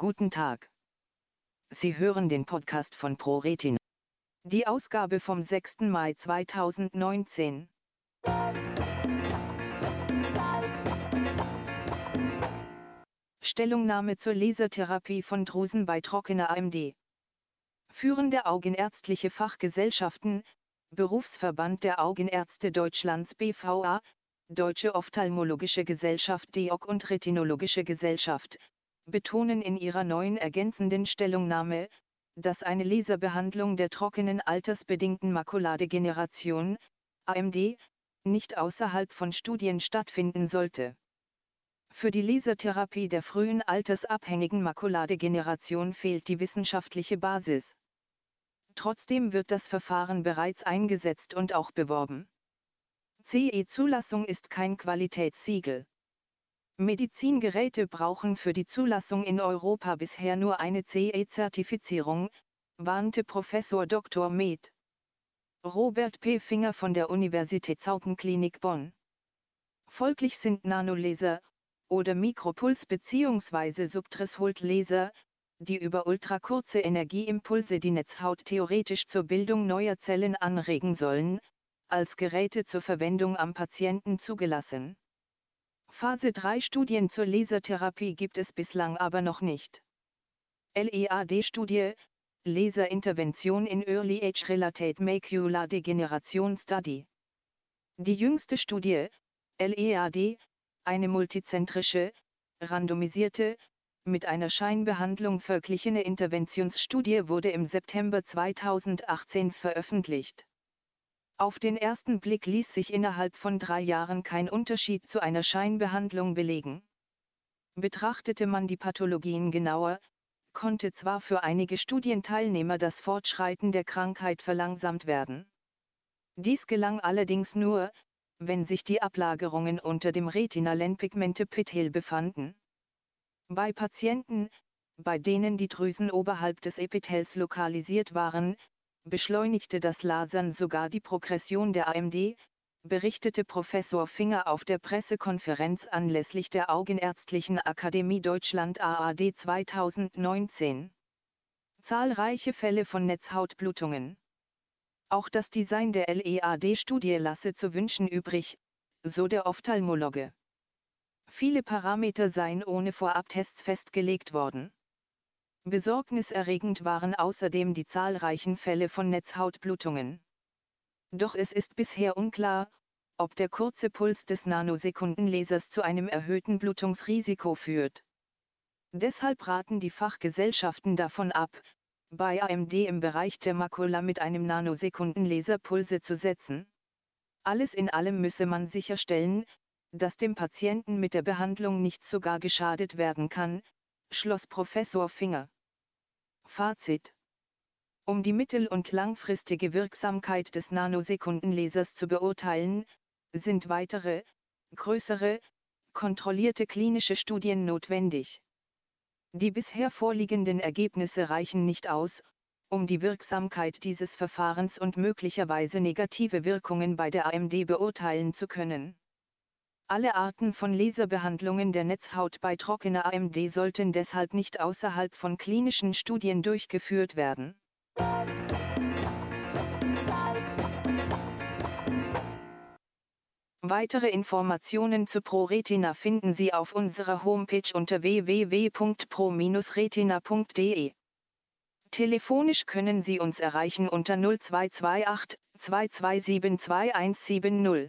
Guten Tag. Sie hören den Podcast von ProRetina. Die Ausgabe vom 6. Mai 2019. Stellungnahme zur Lasertherapie von Drusen bei trockener AMD. Führende augenärztliche Fachgesellschaften, Berufsverband der Augenärzte Deutschlands BVA, Deutsche Ophthalmologische Gesellschaft DEOC und Retinologische Gesellschaft, betonen in ihrer neuen ergänzenden Stellungnahme, dass eine Laserbehandlung der trockenen altersbedingten Makuladegeneration, AMD, nicht außerhalb von Studien stattfinden sollte. Für die Lasertherapie der frühen altersabhängigen Makuladegeneration fehlt die wissenschaftliche Basis. Trotzdem wird das Verfahren bereits eingesetzt und auch beworben. CE-Zulassung ist kein Qualitätssiegel. Medizingeräte brauchen für die Zulassung in Europa bisher nur eine CE-Zertifizierung, warnte Professor Dr. Med. Robert P. Finger von der Universitätshaupenklinik Bonn. Folglich sind Nanolaser oder Mikropuls bzw. Subthresholdlaser, die über ultrakurze Energieimpulse die Netzhaut theoretisch zur Bildung neuer Zellen anregen sollen, als Geräte zur Verwendung am Patienten zugelassen. Phase 3 Studien zur Lasertherapie gibt es bislang aber noch nicht. LEAD-Studie, Laserintervention in Early Age Related Macular Degeneration Study. Die jüngste Studie, LEAD, eine multizentrische, randomisierte, mit einer Scheinbehandlung verglichene Interventionsstudie wurde im September 2018 veröffentlicht. Auf den ersten Blick ließ sich innerhalb von drei Jahren kein Unterschied zu einer Scheinbehandlung belegen. Betrachtete man die Pathologien genauer, konnte zwar für einige Studienteilnehmer das Fortschreiten der Krankheit verlangsamt werden. Dies gelang allerdings nur, wenn sich die Ablagerungen unter dem Retinalenpigmente-Pithel befanden. Bei Patienten, bei denen die Drüsen oberhalb des Epithels lokalisiert waren, beschleunigte das Lasern sogar die Progression der AMD, berichtete Professor Finger auf der Pressekonferenz anlässlich der Augenärztlichen Akademie Deutschland AAD 2019. Zahlreiche Fälle von Netzhautblutungen. Auch das Design der LEAD-Studie lasse zu wünschen übrig, so der Ophthalmologe. Viele Parameter seien ohne Vorabtests festgelegt worden. Besorgniserregend waren außerdem die zahlreichen Fälle von Netzhautblutungen. Doch es ist bisher unklar, ob der kurze Puls des Nanosekundenlasers zu einem erhöhten Blutungsrisiko führt. Deshalb raten die Fachgesellschaften davon ab, bei AMD im Bereich der Makula mit einem Nanosekundenlaser Pulse zu setzen. Alles in allem müsse man sicherstellen, dass dem Patienten mit der Behandlung nicht sogar geschadet werden kann, schloss Professor Finger. Fazit um die mittel- und langfristige Wirksamkeit des Nanosekundenlasers zu beurteilen, sind weitere, größere, kontrollierte klinische Studien notwendig. Die bisher vorliegenden Ergebnisse reichen nicht aus, um die Wirksamkeit dieses Verfahrens und möglicherweise negative Wirkungen bei der AMD beurteilen zu können. Alle Arten von Laserbehandlungen der Netzhaut bei trockener AMD sollten deshalb nicht außerhalb von klinischen Studien durchgeführt werden. Weitere Informationen zu ProRetina finden Sie auf unserer Homepage unter www.pro-retina.de. Telefonisch können Sie uns erreichen unter 0228 2272 2170.